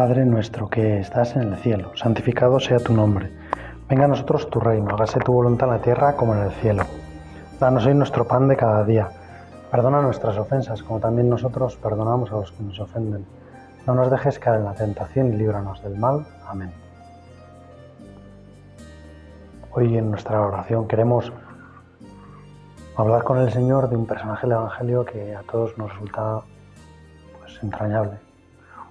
Padre nuestro que estás en el cielo, santificado sea tu nombre. Venga a nosotros tu reino, hágase tu voluntad en la tierra como en el cielo. Danos hoy nuestro pan de cada día. Perdona nuestras ofensas, como también nosotros perdonamos a los que nos ofenden. No nos dejes caer en la tentación y líbranos del mal. Amén. Hoy en nuestra oración queremos hablar con el Señor de un personaje del Evangelio que a todos nos resulta pues, entrañable.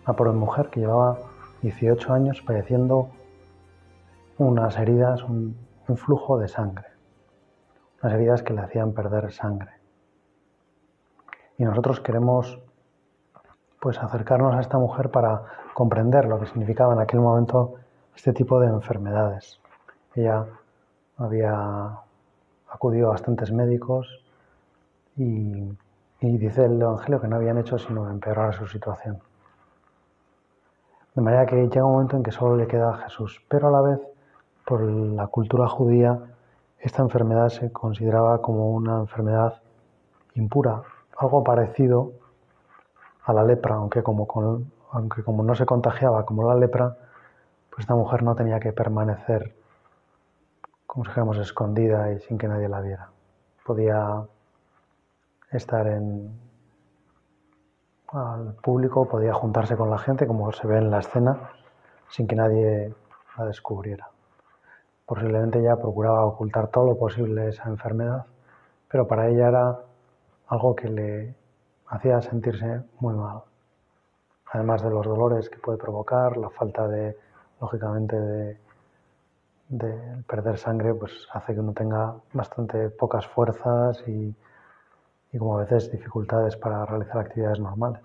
Una pobre mujer que llevaba 18 años padeciendo unas heridas, un, flujo de sangre, unas heridas que le hacían perder sangre. Y nosotros queremos pues acercarnos a esta mujer para comprender lo que significaba en aquel momento este tipo de enfermedades. Ella había acudido a bastantes médicos y, dice el Evangelio que no habían hecho sino empeorar su situación. De manera que llega un momento en que solo le queda a Jesús, pero a la vez, por la cultura judía, esta enfermedad se consideraba como una enfermedad impura, algo parecido a la lepra, aunque como, aunque como no se contagiaba como la lepra, pues esta mujer no tenía que permanecer como si fuéramos escondida y sin que nadie la viera. Podía estar en, al público, podía juntarse con la gente, como se ve en la escena, sin que nadie la descubriera. Posiblemente ella procuraba ocultar todo lo posible esa enfermedad, pero para ella era algo que le hacía sentirse muy mal. Además de los dolores que puede provocar, la falta de, lógicamente, de de perder sangre pues hace que uno tenga bastante pocas fuerzas y, y, como a veces dificultades para realizar actividades normales.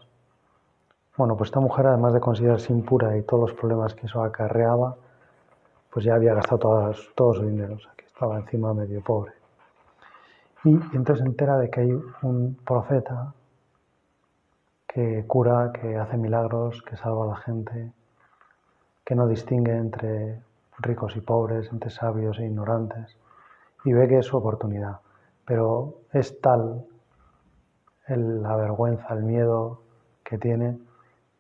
Bueno, pues esta mujer además de considerarse impura y todos los problemas que eso acarreaba, pues ya había gastado todas, todo su dinero, que estaba encima medio pobre. Y entonces se entera de que hay un profeta que cura, que hace milagros, que salva a la gente, que no distingue entre ricos y pobres, entre sabios e ignorantes, y ve que es su oportunidad. Pero es tal la vergüenza, el miedo que tiene,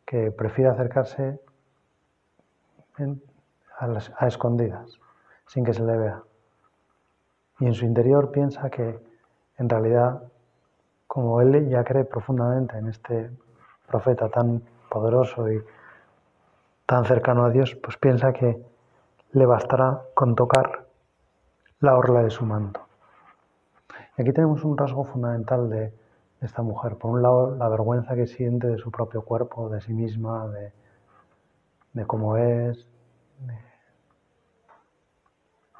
que prefiere acercarse a, escondidas, sin que se le vea. Y en su interior piensa que en realidad, como él ya cree profundamente en este profeta tan poderoso y tan cercano a Dios, pues piensa que le bastará con tocar la orla de su manto. Y aquí tenemos un rasgo fundamental de esta mujer. Por un lado, la vergüenza que siente de su propio cuerpo, de sí misma, de, cómo es.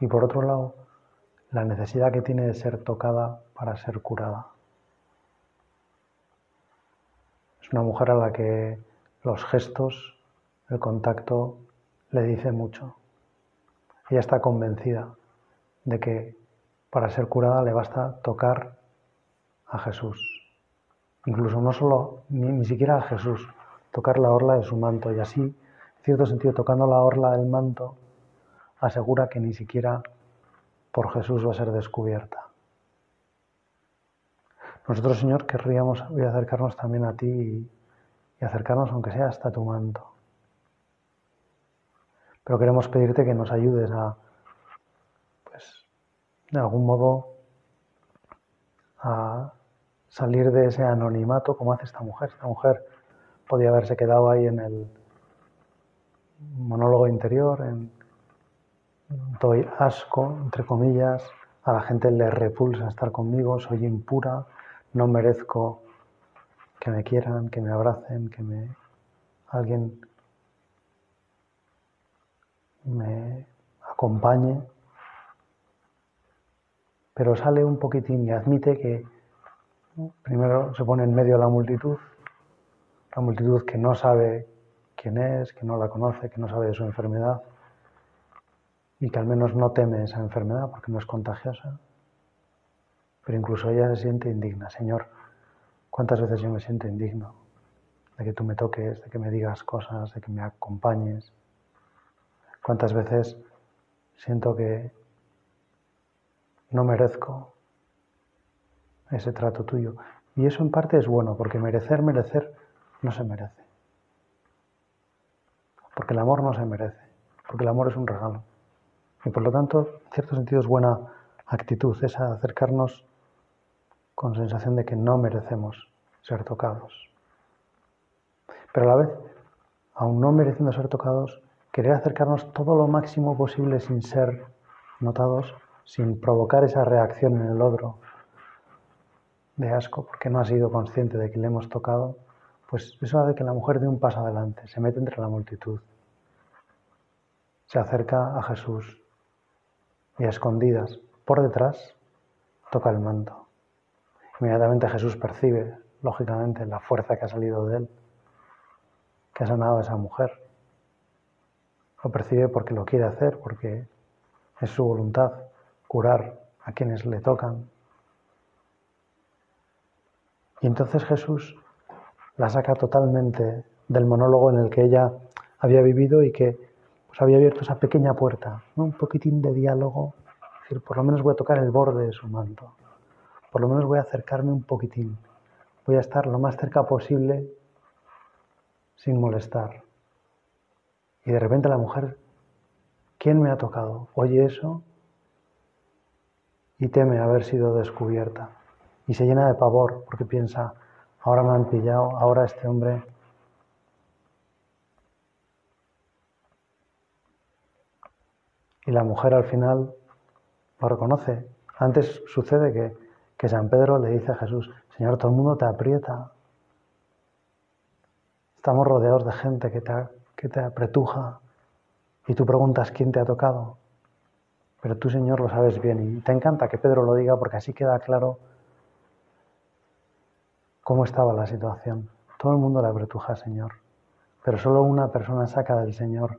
Y por otro lado, la necesidad que tiene de ser tocada para ser curada. Es una mujer a la que los gestos, el contacto, le dice mucho. Ella está convencida de que para ser curada le basta tocar a Jesús. Incluso no solo, ni, siquiera a Jesús, tocar la orla de su manto. Y así, en cierto sentido, tocando la orla del manto, asegura que ni siquiera por Jesús va a ser descubierta. Nosotros, Señor, querríamos acercarnos también a ti y, y acercarnos, aunque sea hasta tu manto. Pero queremos pedirte que nos ayudes a, pues, de algún modo, a salir de ese anonimato como hace esta mujer. Esta mujer podía haberse quedado ahí en el monólogo interior, en doy asco, entre comillas, a la gente le repulsa estar conmigo, soy impura, no merezco que me quieran, que me abracen, que me alguien me acompañe, pero sale un poquitín y admite que primero se pone en medio de la multitud, la multitud que no sabe quién es, que no la conoce, que no sabe de su enfermedad y que al menos no teme esa enfermedad porque no es contagiosa. Pero incluso ella se siente indigna. Señor, ¿cuántas veces yo me siento indigno de que tú me toques, de que me digas cosas, de que me acompañes? ¿Cuántas veces siento que no merezco ese trato tuyo? Y eso en parte es bueno, porque merecer, merecer, no se merece. porque el amor no se merece, porque el amor es un regalo. Y por lo tanto, en cierto sentido es buena actitud esa acercarnos con sensación de que no merecemos ser tocados. Pero a la vez, aún no mereciendo ser tocados, querer acercarnos todo lo máximo posible sin ser notados, sin provocar esa reacción en el otro de asco, porque no ha sido consciente de que le hemos tocado, pues eso hace que la mujer dé un paso adelante, se mete entre la multitud, se acerca a Jesús y a escondidas, por detrás, toca el manto. Inmediatamente Jesús percibe, lógicamente, la fuerza que ha salido de él, que ha sanado a esa mujer. Lo percibe porque lo quiere hacer, porque es su voluntad curar a quienes le tocan. Y entonces Jesús la saca totalmente del monólogo en el que ella había vivido y que pues, había abierto esa pequeña puerta, un poquitín de diálogo, es decir, por lo menos voy a tocar el borde de su manto, por lo menos voy a acercarme un poquitín, voy a estar lo más cerca posible sin molestar. Y de repente la mujer, ¿quién me ha tocado? Oye eso y teme haber sido descubierta. Y se llena de pavor porque piensa, ahora me han pillado, ahora este hombre... Y la mujer al final lo reconoce. Antes sucede que, que San Pedro le dice a Jesús, Señor, todo el mundo te aprieta. Estamos rodeados de gente que te, que te apretuja. Y tú preguntas quién te ha tocado. Pero tú, Señor, lo sabes bien. Y te encanta que Pedro lo diga porque así queda claro cómo estaba la situación. Todo el mundo le apretuja, Señor, pero solo una persona saca del Señor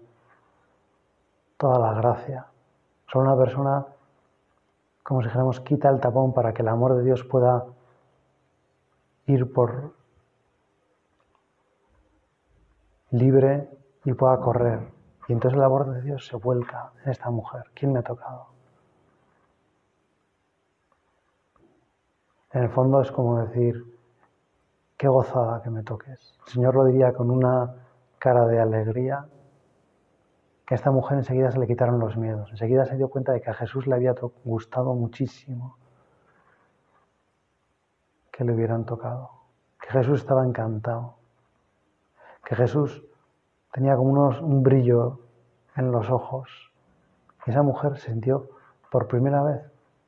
toda la gracia. Solo una persona, como si dijéramos, quita el tapón para que el amor de Dios pueda ir por libre y pueda correr. Y entonces el amor de Dios se vuelca en esta mujer. ¿Quién me ha tocado? En el fondo es como decir, qué gozada que me toques. El Señor lo diría con una cara de alegría, que a esta mujer enseguida se le quitaron los miedos, enseguida se dio cuenta de que a Jesús le había gustado muchísimo que le hubieran tocado, que Jesús estaba encantado, que Jesús tenía como unos, un brillo en los ojos. Y esa mujer se sintió por primera vez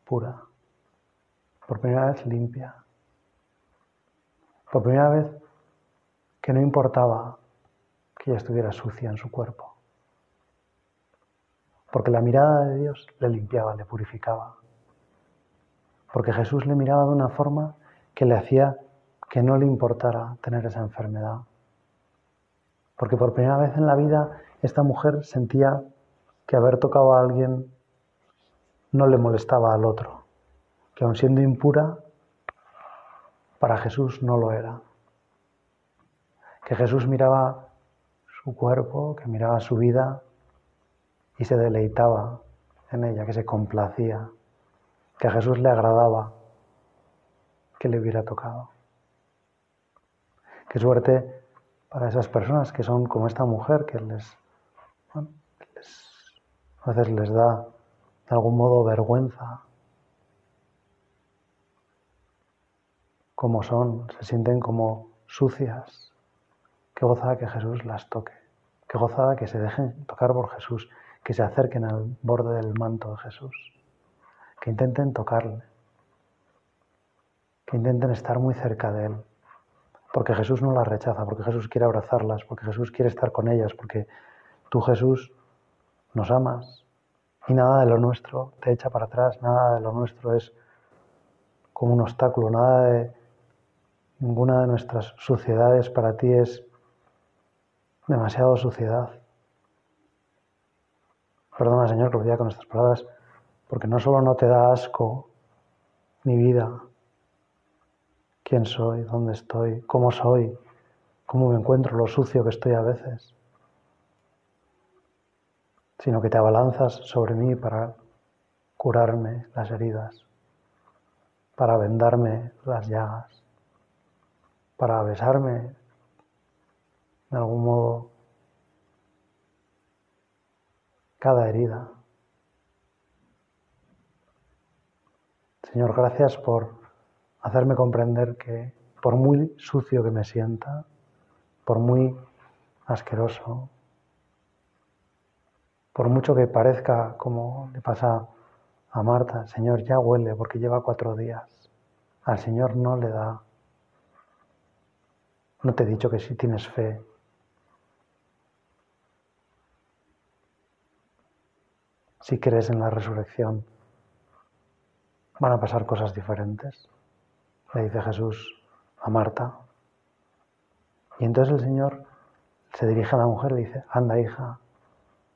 pura, por primera vez limpia, por primera vez que no importaba que ella estuviera sucia en su cuerpo. Porque la mirada de Dios le limpiaba, le purificaba. Porque Jesús le miraba de una forma que le hacía que no le importara tener esa enfermedad. Porque por primera vez en la vida esta mujer sentía que haber tocado a alguien no le molestaba al otro. Que aun siendo impura, para Jesús no lo era. Que Jesús miraba su cuerpo, que miraba su vida y se deleitaba en ella, que se complacía, que a Jesús le agradaba que le hubiera tocado. Qué suerte para esas personas que son como esta mujer, que les, a veces les da de algún modo vergüenza como son, se sienten como sucias. Qué gozada que Jesús las toque. Qué gozada que se dejen tocar por Jesús, que se acerquen al borde del manto de Jesús, que intenten tocarle, que intenten estar muy cerca de Él, porque Jesús no las rechaza, porque Jesús quiere abrazarlas, porque Jesús quiere estar con ellas, porque tú Jesús nos amas y nada de lo nuestro te echa para atrás, nada de lo nuestro es como un obstáculo, nada de Ninguna de nuestras suciedades para ti es demasiado suciedad. Perdona, Señor, que lo diga con estas palabras, porque no solo no te da asco mi vida, quién soy, dónde estoy, cómo soy, cómo me encuentro, lo sucio que estoy a veces, sino que te abalanzas sobre mí para curarme las heridas, para vendarme las llagas para besarme de algún modo cada herida. Señor, gracias por hacerme comprender que por muy sucio que me sienta, por muy asqueroso, por mucho que parezca como le pasa a Marta, Señor, ya huele porque lleva cuatro días. Al Señor no le da. No te he dicho que si tienes fe. Si crees en la resurrección, van a pasar cosas diferentes. Le dice Jesús a Marta. Y entonces el Señor se dirige a la mujer y le dice, anda hija,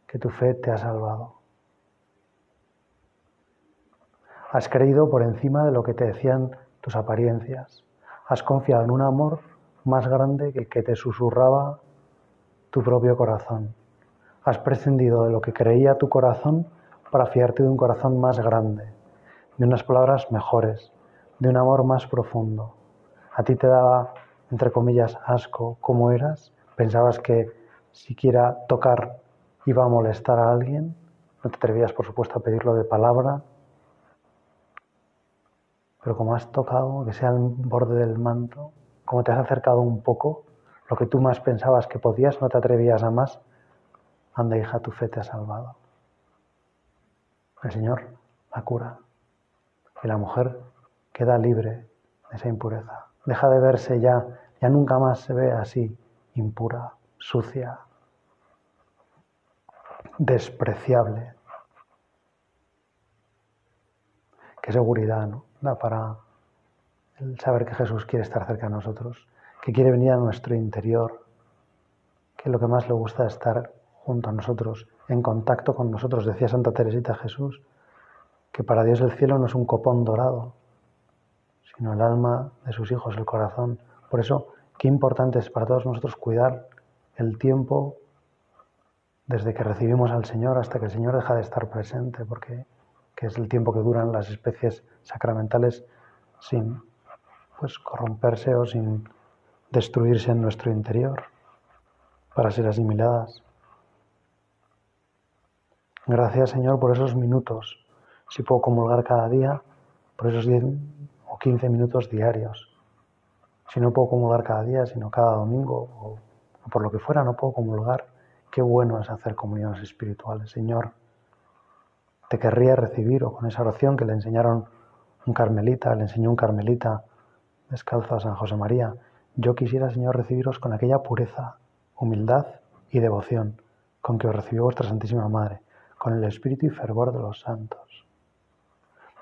que tu fe te ha salvado. Has creído por encima de lo que te decían tus apariencias. Has confiado en un amor más grande que el que te susurraba tu propio corazón. Has prescindido de lo que creía tu corazón para fiarte de un corazón más grande, de unas palabras mejores, de un amor más profundo. A ti te daba, entre comillas, asco cómo eras. Pensabas que siquiera tocar iba a molestar a alguien. No te atrevías, por supuesto, a pedirlo de palabra. Pero como has tocado, que sea el borde del manto, como te has acercado un poco, lo que tú más pensabas que podías, no te atrevías a más, anda hija, tu fe te ha salvado. El Señor la cura y la mujer queda libre de esa impureza. Deja de verse ya, ya nunca más se ve así, impura, sucia, despreciable. Qué seguridad ¿no? da para el saber que Jesús quiere estar cerca de nosotros, que quiere venir a nuestro interior, que lo que más le gusta es estar junto a nosotros, en contacto con nosotros. Decía Santa Teresita Jesús que para Dios el cielo no es un copón dorado, sino el alma de sus hijos, el corazón. Por eso, qué importante es para todos nosotros cuidar el tiempo desde que recibimos al Señor hasta que el Señor deja de estar presente, porque es el tiempo que duran las especies sacramentales sin pues, corromperse o sin destruirse en nuestro interior para ser asimiladas. Gracias Señor por esos minutos, si puedo comulgar cada día, por esos 10 o 15 minutos diarios. Si no puedo comulgar cada día, sino cada domingo o por lo que fuera, no puedo comulgar Qué bueno es hacer comuniones espirituales. Señor, te querría recibir o con esa oración que le enseñaron un carmelita, le enseñó un carmelita descalzo a San José María. Yo quisiera, Señor, recibiros con aquella pureza, humildad y devoción con que os recibió vuestra Santísima Madre, con el espíritu y fervor de los santos.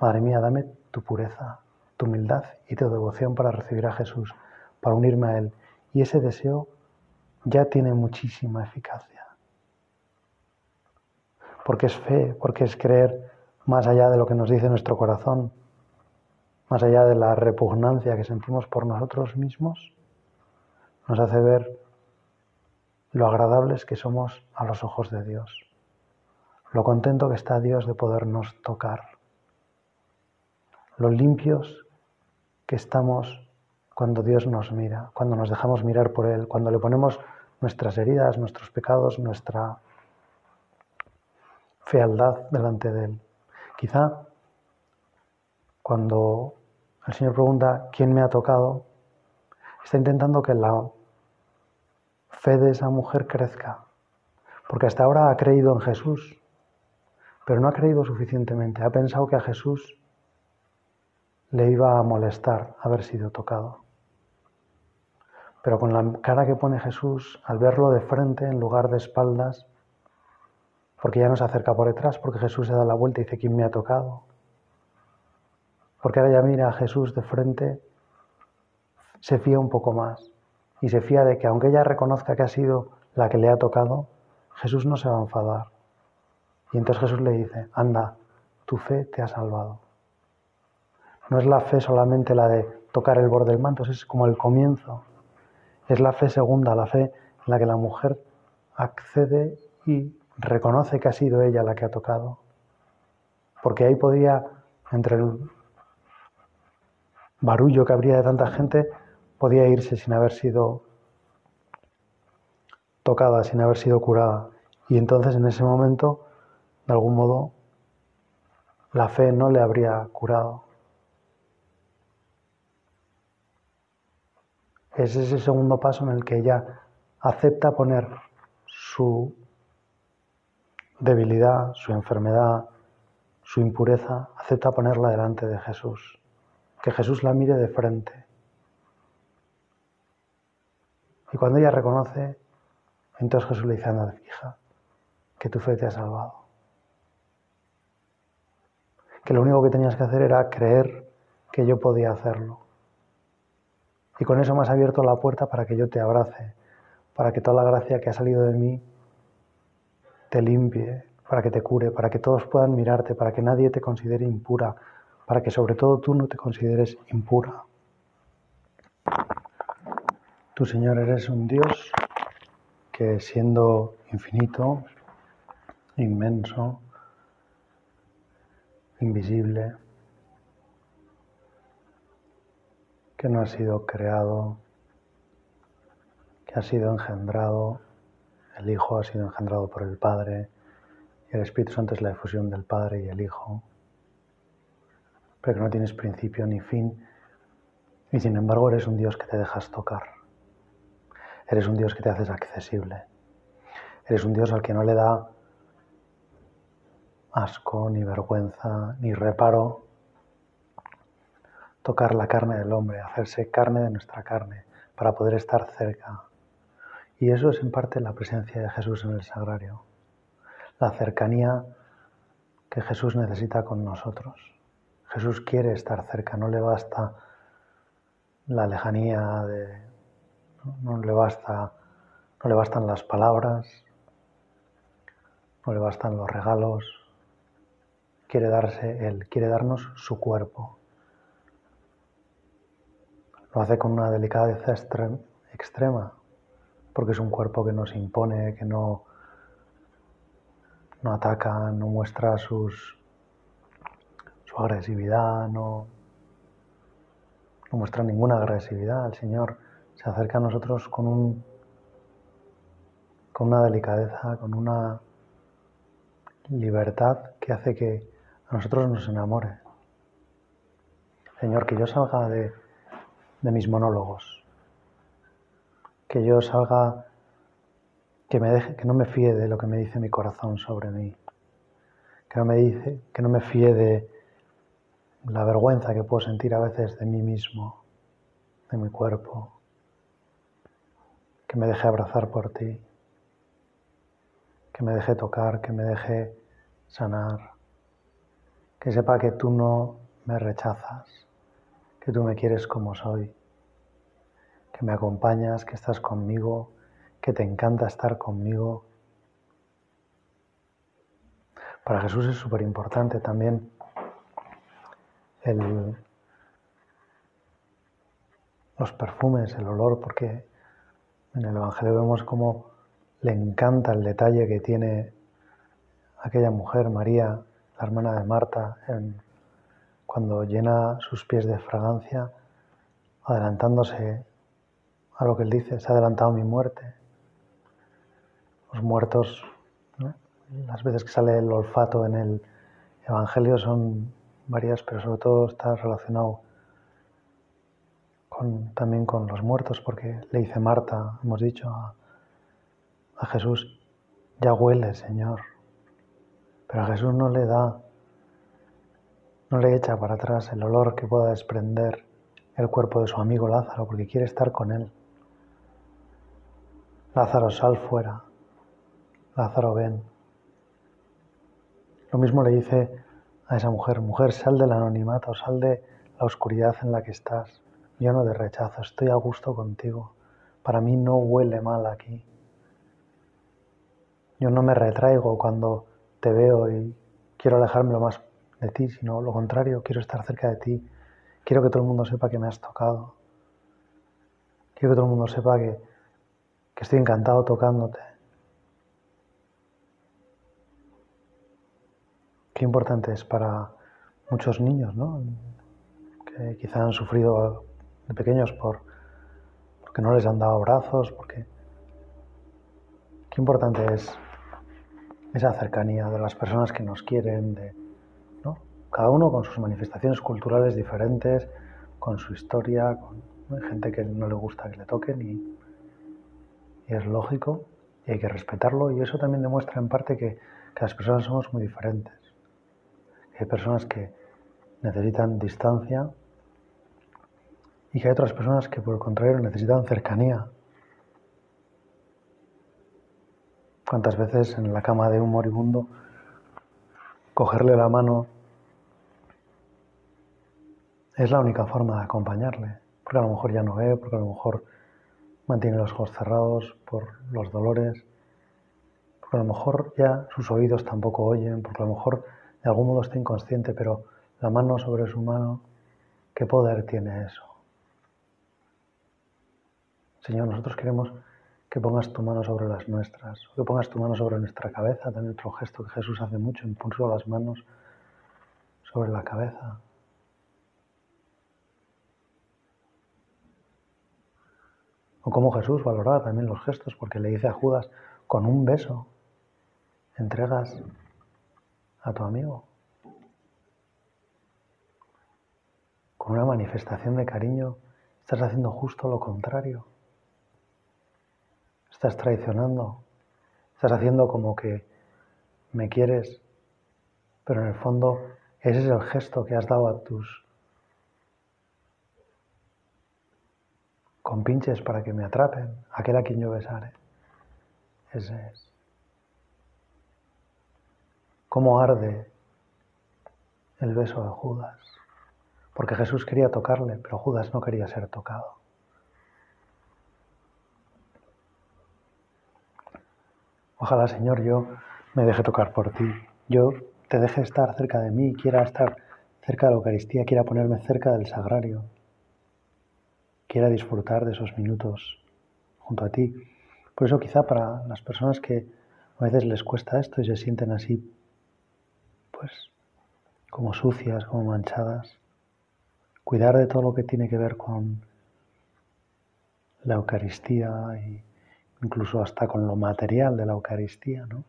Madre mía, dame tu pureza, tu humildad y tu devoción para recibir a Jesús, para unirme a Él. Y ese deseo ya tiene muchísima eficacia porque es fe, porque es creer más allá de lo que nos dice nuestro corazón, más allá de la repugnancia que sentimos por nosotros mismos, nos hace ver lo agradables que somos a los ojos de Dios, lo contento que está Dios de podernos tocar, lo limpios que estamos cuando Dios nos mira, cuando nos dejamos mirar por Él, cuando le ponemos nuestras heridas, nuestros pecados, nuestra fealdad delante de Él. Quizá cuando el Señor pregunta quién me ha tocado, está intentando que la fe de esa mujer crezca, porque hasta ahora ha creído en Jesús, pero no ha creído suficientemente, ha pensado que a Jesús le iba a molestar haber sido tocado. Pero con la cara que pone Jesús, al verlo de frente en lugar de espaldas, porque ya no se acerca por detrás, porque Jesús se da la vuelta y dice, ¿quién me ha tocado? Porque ahora ya mira a Jesús de frente, se fía un poco más y se fía de que aunque ella reconozca que ha sido la que le ha tocado, Jesús no se va a enfadar. Y entonces Jesús le dice, anda, tu fe te ha salvado. No es la fe solamente la de tocar el borde del manto, es como el comienzo. Es la fe segunda, la fe en la que la mujer accede y reconoce que ha sido ella la que ha tocado, porque ahí podría, entre el barullo que habría de tanta gente, podía irse sin haber sido tocada, sin haber sido curada. Y entonces en ese momento de algún modo, la fe no le habría curado. Es ese segundo paso en el que ella acepta poner su debilidad, su enfermedad, su impureza, acepta ponerla delante de Jesús. Que Jesús la mire de frente. Y cuando ella reconoce, entonces Jesús le dice, anda, hija, que tu fe te ha salvado. Que lo único que tenías que hacer era creer que yo podía hacerlo. Y con eso me has abierto la puerta para que yo te abrace, para que toda la gracia que ha salido de mí te limpie, para que te cure, para que todos puedan mirarte, para que nadie te considere impura, para que sobre todo tú no te consideres impura. Tú, Señor, eres un Dios que siendo infinito, inmenso, invisible, que no ha sido creado, que ha sido engendrado, el Hijo ha sido engendrado por el Padre y el Espíritu Santo es la difusión del Padre y el Hijo, pero que no tienes principio ni fin y sin embargo eres un Dios que te dejas tocar. Eres un Dios que te haces accesible. Eres un Dios al que no le da asco, ni vergüenza, ni reparo tocar la carne del hombre, hacerse carne de nuestra carne, para poder estar cerca. Y eso es en parte la presencia de Jesús en el sagrario, la cercanía que Jesús necesita con nosotros. Jesús quiere estar cerca, no le basta la lejanía de no, le basta, no le bastan las palabras, no le bastan los regalos. Quiere darse él, quiere darnos su cuerpo. Lo hace con una delicadeza extrema, porque es un cuerpo que nos impone, que no, no ataca, no muestra sus, su agresividad, no, no muestra ninguna agresividad. El Señor se acerca a nosotros con, un, con una delicadeza, con una libertad que hace que a nosotros nos enamore. Señor, que yo salga de, de mis monólogos, que yo salga, que, me deje, que no me fíe de lo que me dice mi corazón sobre mí, que no me, dice, que no me fíe de la vergüenza que puedo sentir a veces de mí mismo, de mi cuerpo, que me deje abrazar por ti, que me deje tocar, que me deje sanar, que sepa que tú no me rechazas, que tú me quieres como soy, que me acompañas, que estás conmigo, que te encanta estar conmigo. Para Jesús es súper importante también los perfumes, el olor, porque en el Evangelio vemos cómo le encanta el detalle que tiene aquella mujer, María, la hermana de Marta, cuando llena sus pies de fragancia, adelantándose a lo que él dice, se ha adelantado mi muerte. Los muertos, las veces que sale el olfato en el Evangelio son varias, pero sobre todo está relacionado también con los muertos, porque le dice Marta, hemos dicho a, a Jesús, ya huele, Señor. Pero a Jesús no le da, no le echa para atrás el olor que pueda desprender el cuerpo de su amigo Lázaro, porque quiere estar con él. Lázaro, sal fuera. Lázaro, ven. Lo mismo le dice a esa mujer, mujer, sal del anonimato, sal de la oscuridad en la que estás lleno de rechazo, estoy a gusto contigo. Para mí no huele mal aquí. Yo no me retraigo cuando te veo y quiero alejarme lo más de ti, sino lo contrario, quiero estar cerca de ti. Quiero que todo el mundo sepa que me has tocado. Quiero que todo el mundo sepa que, que estoy encantado tocándote. Qué importante es para muchos niños, ¿no? Que quizá han sufrido de pequeños por, porque no les han dado abrazos, porque qué importante es esa cercanía de las personas que nos quieren, ¿no? cada uno con sus manifestaciones culturales diferentes, con su historia, con gente que no le gusta que le toquen y, es lógico y hay que respetarlo y eso también demuestra en parte que las personas somos muy diferentes. Hay personas que necesitan distancia y que hay otras personas que por el contrario necesitan cercanía. ¿Cuántas veces en la cama de un moribundo cogerle la mano es la única forma de acompañarle? Porque a lo mejor ya no ve, porque a lo mejor mantiene los ojos cerrados por los dolores, porque a lo mejor ya sus oídos tampoco oyen, porque a lo mejor de algún modo está inconsciente, pero la mano sobre su mano, ¿qué poder tiene eso? Señor, nosotros queremos que pongas tu mano sobre las nuestras, que pongas tu mano sobre nuestra cabeza, también otro gesto que Jesús hace mucho, impulso las manos sobre la cabeza. O como Jesús valoraba también los gestos, porque le dice a Judas, con un beso entregas a tu amigo. Con una manifestación de cariño estás haciendo justo lo contrario estás traicionando, estás haciendo como que me quieres, pero en el fondo ese es el gesto que has dado a tus compinches para que me atrapen, aquel a quien yo besare. Ese es. ¿Cómo arde el beso de Judas? Porque Jesús quería tocarle, pero Judas no quería ser tocado. Ojalá, Señor, yo me deje tocar por ti. Yo te deje estar cerca de mí, quiera estar cerca de la Eucaristía, quiera ponerme cerca del sagrario, quiera disfrutar de esos minutos junto a ti. Por eso quizá para las personas que a veces les cuesta esto y se sienten así, pues como sucias, como manchadas, cuidar de todo lo que tiene que ver con la Eucaristía y incluso hasta con lo material de la Eucaristía, ¿no?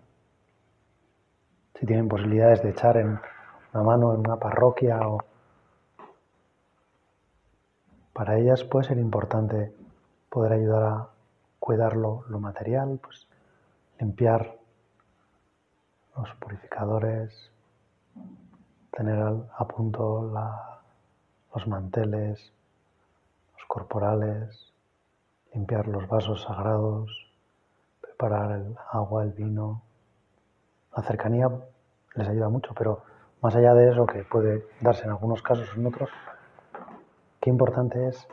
Si tienen posibilidades de echar en una mano en una parroquia o para ellas puede ser importante poder ayudar a cuidar lo, material, pues limpiar los purificadores, tener a punto los manteles, los corporales, limpiar los vasos sagrados, preparar el agua, el vino. La cercanía les ayuda mucho, pero más allá de eso, que puede darse en algunos casos o en otros, qué importante es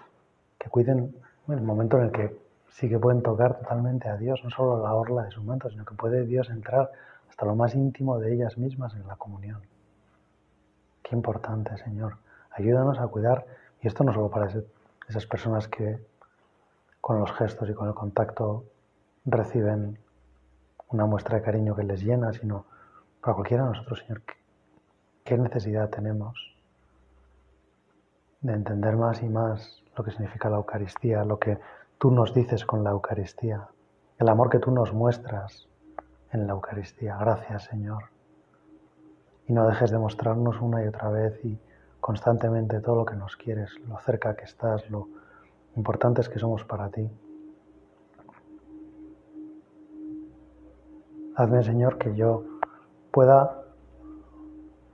que cuiden el momento en el que sí que pueden tocar totalmente a Dios, no solo la orla de su manto, sino que puede Dios entrar hasta lo más íntimo de ellas mismas en la comunión. Qué importante, Señor. Ayúdanos a cuidar, y esto no solo para esas personas que con los gestos y con el contacto reciben una muestra de cariño que les llena, sino para cualquiera de nosotros, Señor, ¿qué necesidad tenemos de entender más y más lo que significa la Eucaristía, lo que tú nos dices con la Eucaristía, el amor que tú nos muestras en la Eucaristía? Gracias, Señor. Y no dejes de mostrarnos una y otra vez y constantemente todo lo que nos quieres, lo cerca que estás, lo importantes que somos para ti. Hazme, Señor, que yo pueda,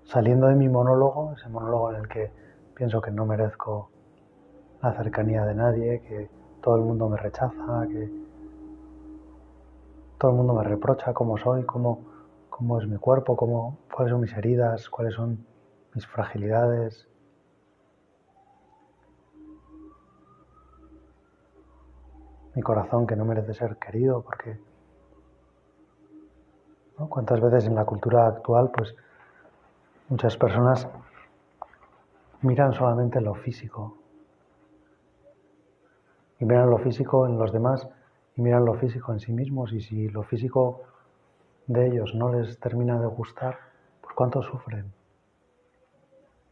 saliendo de mi monólogo, ese monólogo en el que pienso que no merezco la cercanía de nadie, que todo el mundo me rechaza, que todo el mundo me reprocha cómo soy, cómo, cómo es mi cuerpo, cómo, cuáles son mis heridas, cuáles son mis fragilidades, mi corazón que no merece ser querido, porque cuántas veces en la cultura actual, pues muchas personas miran solamente lo físico. Y miran lo físico en los demás y miran lo físico en sí mismos. Y si lo físico de ellos no les termina de gustar, pues cuánto sufren.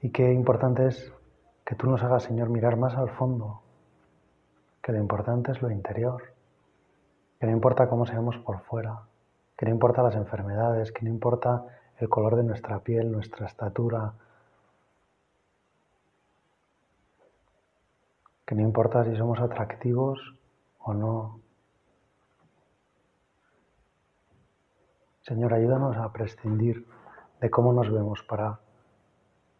Y qué importante es que tú nos hagas, Señor, mirar más al fondo, que lo importante es lo interior, que no importa cómo seamos por fuera, que no importa las enfermedades, que no importa el color de nuestra piel, nuestra estatura, que no importa si somos atractivos o no. Señor, ayúdanos a prescindir de cómo nos vemos para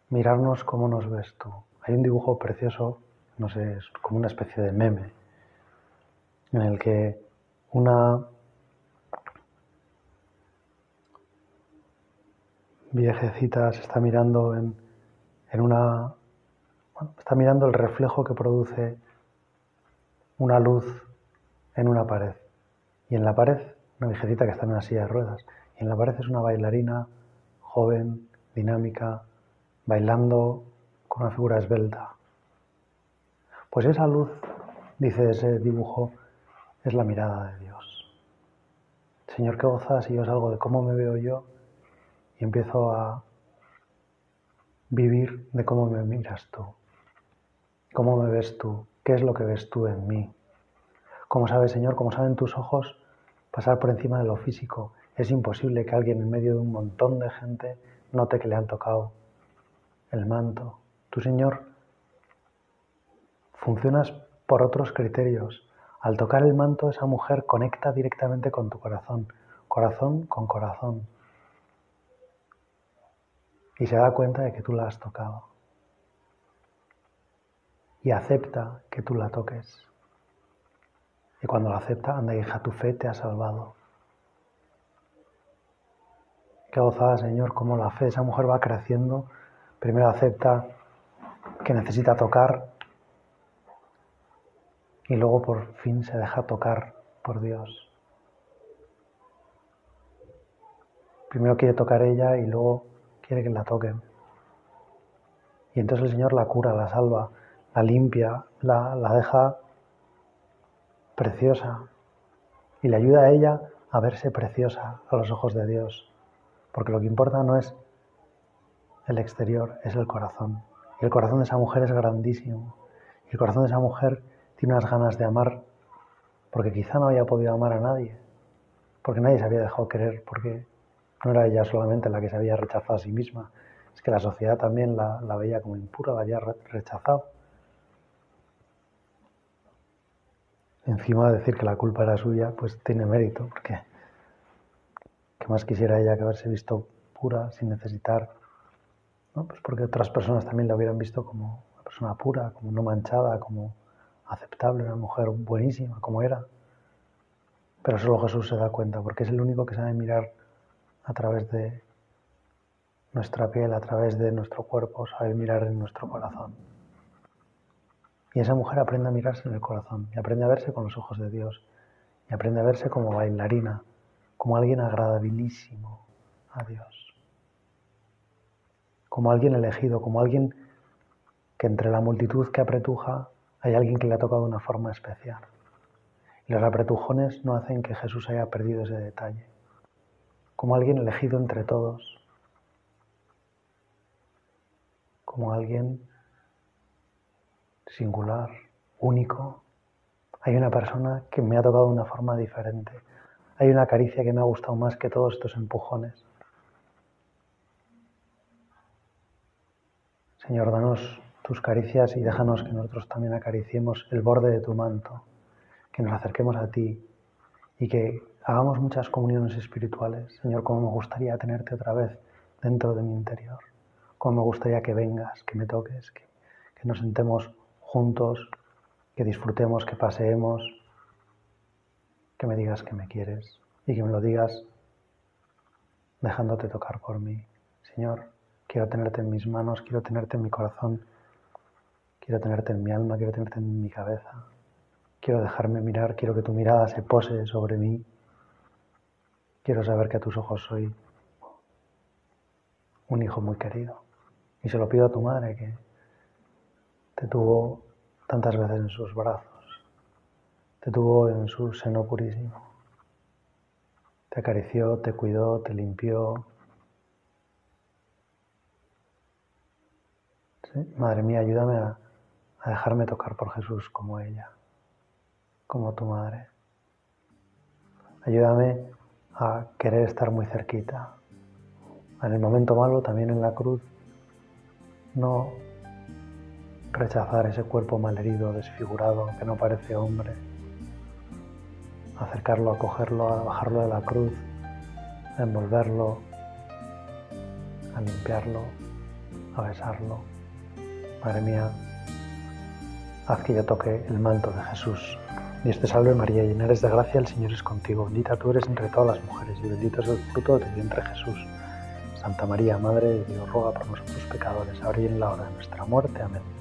mirarnos cómo nos ves tú. Hay un dibujo precioso, no sé, es como una especie de meme, en el que una viejecita se está mirando en, una... está mirando el reflejo que produce una luz en una pared. Y en la pared, una viejecita que está en una silla de ruedas. Y en la pared es una bailarina joven, dinámica, bailando con una figura esbelta. Pues esa luz, dice ese dibujo, es la mirada de Dios. Señor, qué gozas si yo salgo de cómo me veo yo y empiezo a vivir de cómo me miras tú, cómo me ves tú, qué es lo que ves tú en mí. Como sabes, Señor, como saben tus ojos, pasar por encima de lo físico. Es imposible que alguien en medio de un montón de gente note que le han tocado el manto. Tú, Señor, funcionas por otros criterios. Al tocar el manto, esa mujer conecta directamente con tu corazón, corazón con corazón y se da cuenta de que tú la has tocado. Y acepta que tú la toques. Y cuando la acepta, anda hija, tu fe te ha salvado. Qué gozada, Señor, cómo la fe de esa mujer va creciendo. Primero acepta que necesita tocar y luego por fin se deja tocar por Dios. Primero quiere tocar ella y luego quiere que la toquen. Y entonces el Señor la cura, la salva, la limpia, la, la deja preciosa y le ayuda a ella a verse preciosa a los ojos de Dios. Porque lo que importa no es el exterior, es el corazón. Y el corazón de esa mujer es grandísimo. Y el corazón de esa mujer tiene unas ganas de amar porque quizá no haya podido amar a nadie, porque nadie se había dejado querer, porque no era ella solamente la que se había rechazado a sí misma, es que la sociedad también la, veía como impura, la había rechazado. Encima de decir que la culpa era suya, pues tiene mérito, porque ¿qué más quisiera ella que haberse visto pura sin necesitar? ¿no? Pues porque otras personas también la hubieran visto como una persona pura, como no manchada, como aceptable, una mujer buenísima, como era. Pero solo Jesús se da cuenta, porque es el único que sabe mirar a través de nuestra piel, a través de nuestro cuerpo, sabe mirar en nuestro corazón. Y esa mujer aprende a mirarse en el corazón y aprende a verse con los ojos de Dios y aprende a verse como bailarina, como alguien agradabilísimo a Dios, como alguien elegido, como alguien que entre la multitud que apretuja hay alguien que le ha tocado de una forma especial. Y los apretujones no hacen que Jesús haya perdido ese detalle. Como alguien elegido entre todos, como alguien singular, único. Hay una persona que me ha tocado de una forma diferente. Hay una caricia que me ha gustado más que todos estos empujones. Señor, danos tus caricias y déjanos que nosotros también acariciemos el borde de tu manto, que nos acerquemos a ti y que hagamos muchas comuniones espirituales. Señor, como me gustaría tenerte otra vez dentro de mi interior. Como me gustaría que vengas, que me toques, que, que nos sentemos juntos, que disfrutemos, que paseemos, que me digas que me quieres y que me lo digas dejándote tocar por mí. Señor, quiero tenerte en mis manos, quiero tenerte en mi corazón, quiero tenerte en mi alma, quiero tenerte en mi cabeza. Quiero dejarme mirar, quiero que tu mirada se pose sobre mí Quiero saber que a tus ojos soy un hijo muy querido. Y se lo pido a tu madre que te tuvo tantas veces en sus brazos, te tuvo en su seno purísimo, te acarició, te cuidó, te limpió. Madre mía, ayúdame a, a dejarme tocar por Jesús como ella, como tu madre. Ayúdame a querer estar muy cerquita. En el momento malo, también en la cruz, no rechazar ese cuerpo malherido, desfigurado, que no parece hombre, acercarlo, a cogerlo, a bajarlo de la cruz, a envolverlo, a limpiarlo, a besarlo. Madre mía, haz que yo toque el manto de Jesús. Dios te salve María, llena eres de gracia, el Señor es contigo, bendita tú eres entre todas las mujeres y bendito es el fruto de tu vientre Jesús. Santa María, Madre de Dios, ruega por nosotros pecadores, ahora y en la hora de nuestra muerte. Amén.